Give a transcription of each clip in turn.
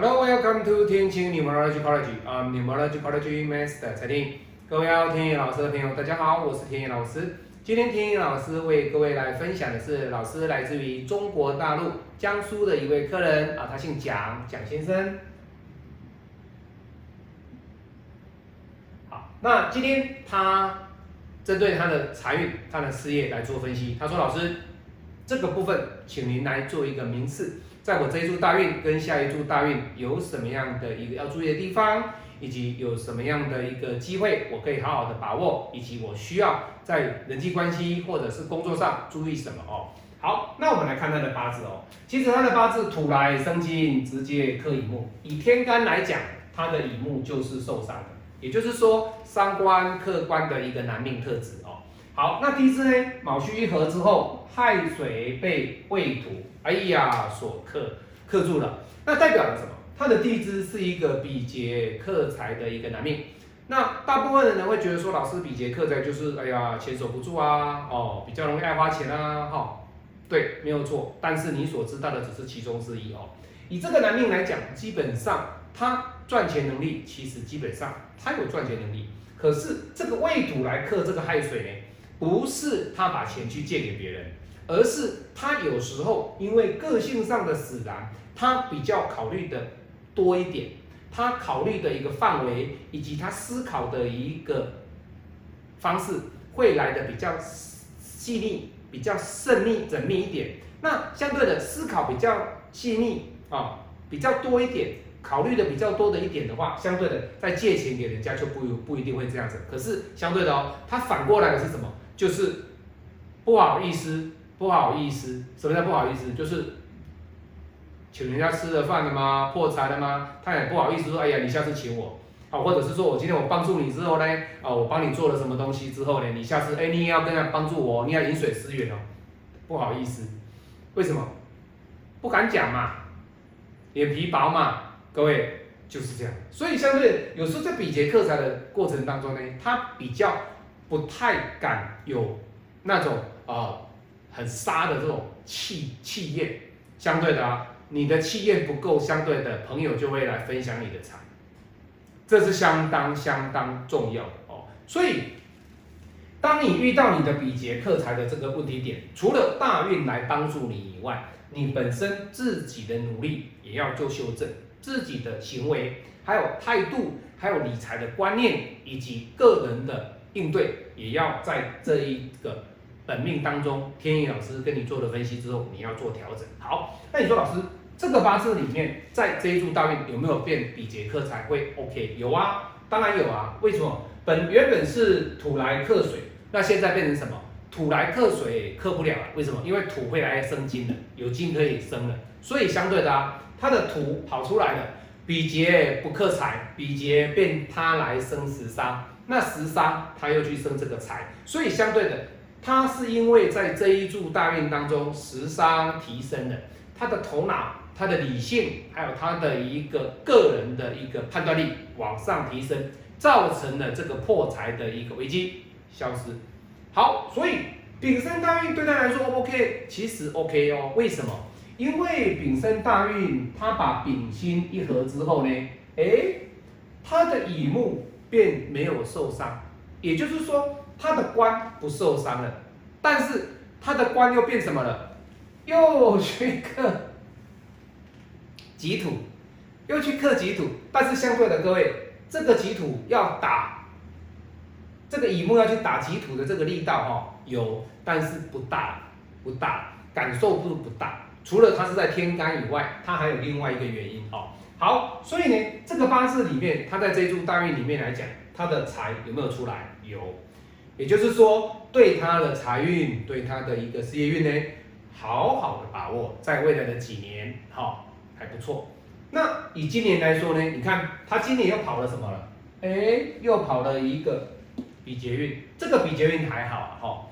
Hello, welcome to 天晴 Numerology College. I'm Numerology College Master 蔡天。各位要天野老师的朋友，大家好，我是天野老师。今天天野老师为各位来分享的是，老师来自于中国大陆江苏的一位客人啊，他姓蒋，蒋先生。好，那今天他针对他的财运、他的事业来做分析。他说：“老师，这个部分请您来做一个名次。”在我这一柱大运跟下一柱大运有什么样的一个要注意的地方，以及有什么样的一个机会，我可以好好的把握，以及我需要在人际关系或者是工作上注意什么哦。好，那我们来看他的八字哦。其实他的八字土来生金，直接克乙木。以天干来讲，他的乙木就是受伤的，也就是说伤官克官的一个男命特质哦。好，那第一支呢，卯戌一合之后，亥水被未土。哎呀，所克克住了，那代表了什么？他的地支是一个比劫克财的一个男命。那大部分的人会觉得说，老师比劫克财就是哎呀，钱守不住啊，哦，比较容易爱花钱啊，哈，对，没有错。但是你所知道的只是其中之一哦。以这个男命来讲，基本上他赚钱能力其实基本上他有赚钱能力，可是这个未土来克这个亥水呢，不是他把钱去借给别人。而是他有时候因为个性上的使然，他比较考虑的多一点，他考虑的一个范围以及他思考的一个方式会来的比较细腻、比较慎密、缜密一点。那相对的思考比较细腻啊，比较多一点，考虑的比较多的一点的话，相对的在借钱给人家就不不一定会这样子。可是相对的哦，他反过来的是什么？就是不好意思。不好意思，什么叫不好意思？就是请人家吃了饭了吗？破财了吗？他也不好意思说，哎呀，你下次请我，啊，或者是说我今天我帮助你之后呢，啊，我帮你做了什么东西之后呢，你下次，哎，你也要跟他帮助我，你要饮水思源哦，不好意思，为什么？不敢讲嘛，脸皮薄嘛，各位就是这样，所以相对有时候在比劫克财的过程当中呢，他比较不太敢有那种啊。很杀的这种气气焰，相对的啊，你的气焰不够，相对的朋友就会来分享你的财，这是相当相当重要的哦。所以，当你遇到你的比劫克财的这个问题点，除了大运来帮助你以外，你本身自己的努力也要做修正，自己的行为，还有态度，还有理财的观念，以及个人的应对，也要在这一个。本命当中，天意老师跟你做了分析之后，你要做调整。好，那你说老师，这个八字里面，在这一柱大运有没有变比劫克财会 OK？有啊，当然有啊。为什么？本原本是土来克水，那现在变成什么？土来克水克不了了。为什么？因为土会来生金了，有金可以生了。所以相对的啊，它的土跑出来了，比劫不克财，比劫变它来生食伤，那食伤他又去生这个财，所以相对的。他是因为在这一柱大运当中时伤提升了，他的头脑、他的理性，还有他的一个个人的一个判断力往上提升，造成了这个破财的一个危机消失。好，所以丙申大运对他来说 OK，其实 OK 哦。为什么？因为丙申大运他把丙辛一合之后呢，诶，他的乙木便没有受伤，也就是说。他的官不受伤了，但是他的官又变什么了？又去克己土，又去克己土。但是相对的，各位，这个己土要打这个乙木要去打己土的这个力道哈，有，但是不大，不大，感受度不大。除了它是在天干以外，它还有另外一个原因哦。好，所以呢，这个八字里面，它在这一柱大运里面来讲，它的财有没有出来？有。也就是说，对他的财运，对他的一个事业运呢，好好的把握，在未来的几年，哈，还不错。那以今年来说呢，你看他今年又跑了什么了？哎，又跑了一个比劫运，这个比劫运还好啊，哈。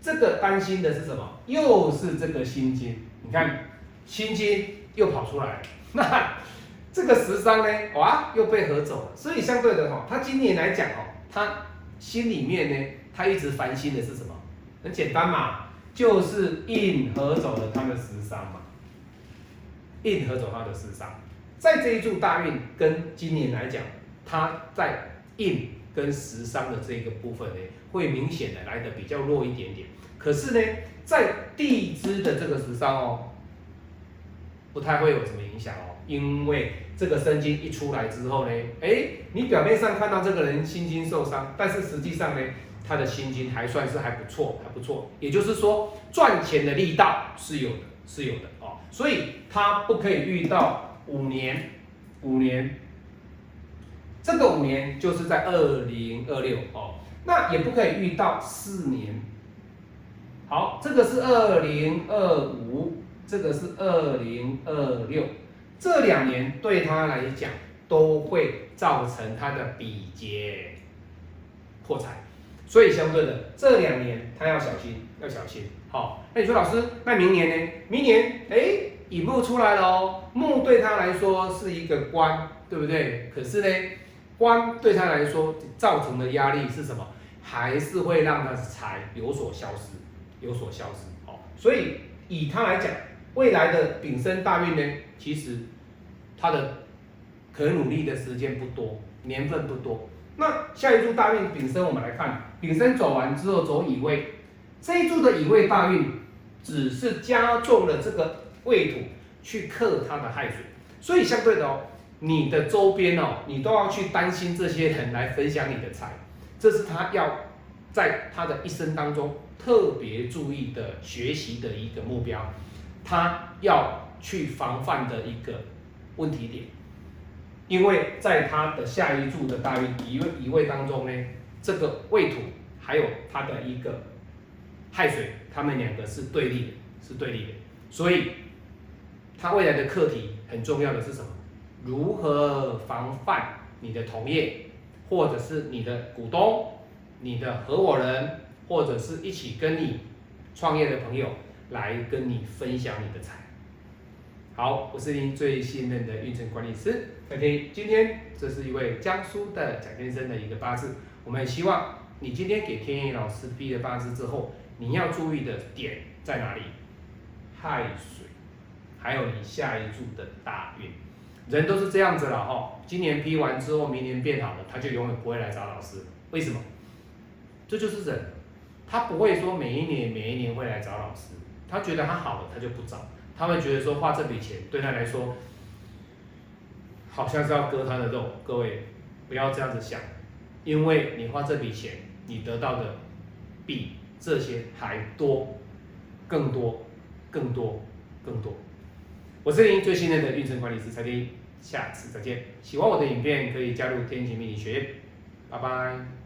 这个担心的是什么？又是这个心金，你看心金又跑出来，那这个十伤呢，哇，又被合走了。所以相对的哈，他今年来讲哦，他心里面呢。他一直烦心的是什么？很简单嘛，就是印合走了他的食伤嘛，印合走他的食伤。在这一柱大运跟今年来讲，他在印跟食伤的这个部分呢，会明显的来的比较弱一点点。可是呢，在地支的这个时伤哦，不太会有什么影响哦，因为这个生金一出来之后呢，哎，你表面上看到这个人心经受伤，但是实际上呢，他的心经还算是还不错，还不错。也就是说，赚钱的力道是有的，是有的哦，所以他不可以遇到五年，五年，这个五年就是在二零二六哦，那也不可以遇到四年。好，这个是二零二五，这个是二零二六，这两年对他来讲都会造成他的比劫破财，所以相对的这两年他要小心，要小心。好，那你说老师，那明年呢？明年哎，乙木出来了哦，木对他来说是一个官，对不对？可是呢，官对他来说造成的压力是什么？还是会让他的财有所消失。有所消失，好，所以以他来讲，未来的丙申大运呢，其实他的可努力的时间不多，年份不多。那下一柱大运丙申，我们来看，丙申走完之后走乙未，这一柱的乙未大运，只是加重了这个未土去克他的亥水，所以相对的哦，你的周边哦，你都要去担心这些人来分享你的财，这是他要在他的一生当中。特别注意的学习的一个目标，他要去防范的一个问题点，因为在他的下一柱的大运一位一位当中呢，这个未土还有他的一个亥水，他们两个是对立的，是对立的，所以他未来的课题很重要的是什么？如何防范你的同业，或者是你的股东、你的合伙人？或者是一起跟你创业的朋友来跟你分享你的财。好，我是您最信任的运程管理师 OK，今天这是一位江苏的蒋先生的一个八字。我们希望你今天给天意老师批了八字之后，你要注意的点在哪里？亥水，还有你下一柱的大运。人都是这样子了哈，今年批完之后，明年变好了，他就永远不会来找老师。为什么？这就是人。他不会说每一年每一年会来找老师，他觉得他好了他就不找，他会觉得说花这笔钱对他来说，好像是要割他的肉。各位不要这样子想，因为你花这笔钱，你得到的比这些还多，更多，更多，更多。我是您最信任的运程管理师蔡天，下次再见。喜欢我的影片可以加入天晴命理学院，拜拜。